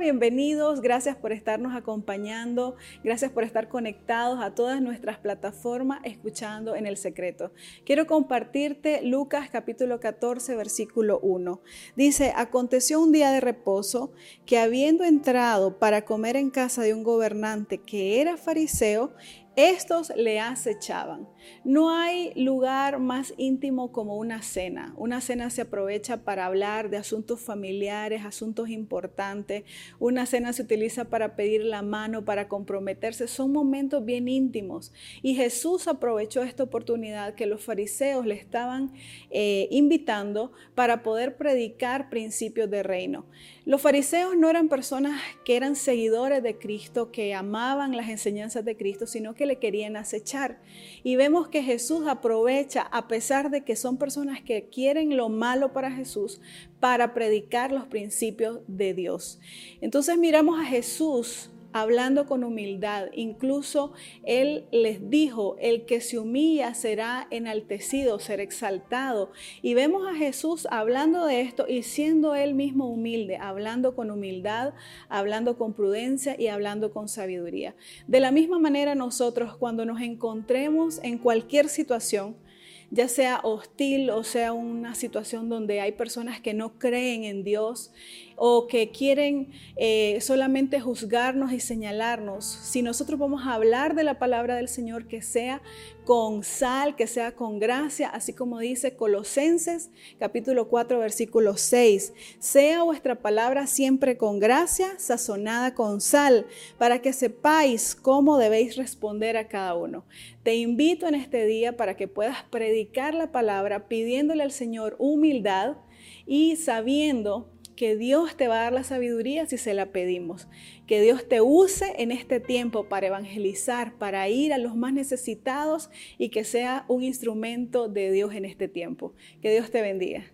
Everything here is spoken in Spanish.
bienvenidos, gracias por estarnos acompañando, gracias por estar conectados a todas nuestras plataformas escuchando en el secreto. Quiero compartirte Lucas capítulo 14 versículo 1. Dice, aconteció un día de reposo que habiendo entrado para comer en casa de un gobernante que era fariseo, estos le acechaban. No hay lugar más íntimo como una cena. Una cena se aprovecha para hablar de asuntos familiares, asuntos importantes. Una cena se utiliza para pedir la mano, para comprometerse. Son momentos bien íntimos. Y Jesús aprovechó esta oportunidad que los fariseos le estaban eh, invitando para poder predicar principios de reino. Los fariseos no eran personas que eran seguidores de Cristo, que amaban las enseñanzas de Cristo, sino le querían acechar. Y vemos que Jesús aprovecha, a pesar de que son personas que quieren lo malo para Jesús, para predicar los principios de Dios. Entonces miramos a Jesús hablando con humildad. Incluso Él les dijo, el que se humilla será enaltecido, será exaltado. Y vemos a Jesús hablando de esto y siendo Él mismo humilde, hablando con humildad, hablando con prudencia y hablando con sabiduría. De la misma manera nosotros cuando nos encontremos en cualquier situación, ya sea hostil o sea una situación donde hay personas que no creen en Dios o que quieren eh, solamente juzgarnos y señalarnos, si nosotros vamos a hablar de la palabra del Señor, que sea con sal, que sea con gracia, así como dice Colosenses capítulo 4 versículo 6, sea vuestra palabra siempre con gracia, sazonada con sal, para que sepáis cómo debéis responder a cada uno. Te invito en este día para que puedas predicar la palabra pidiéndole al Señor humildad y sabiendo que Dios te va a dar la sabiduría si se la pedimos. Que Dios te use en este tiempo para evangelizar, para ir a los más necesitados y que sea un instrumento de Dios en este tiempo. Que Dios te bendiga.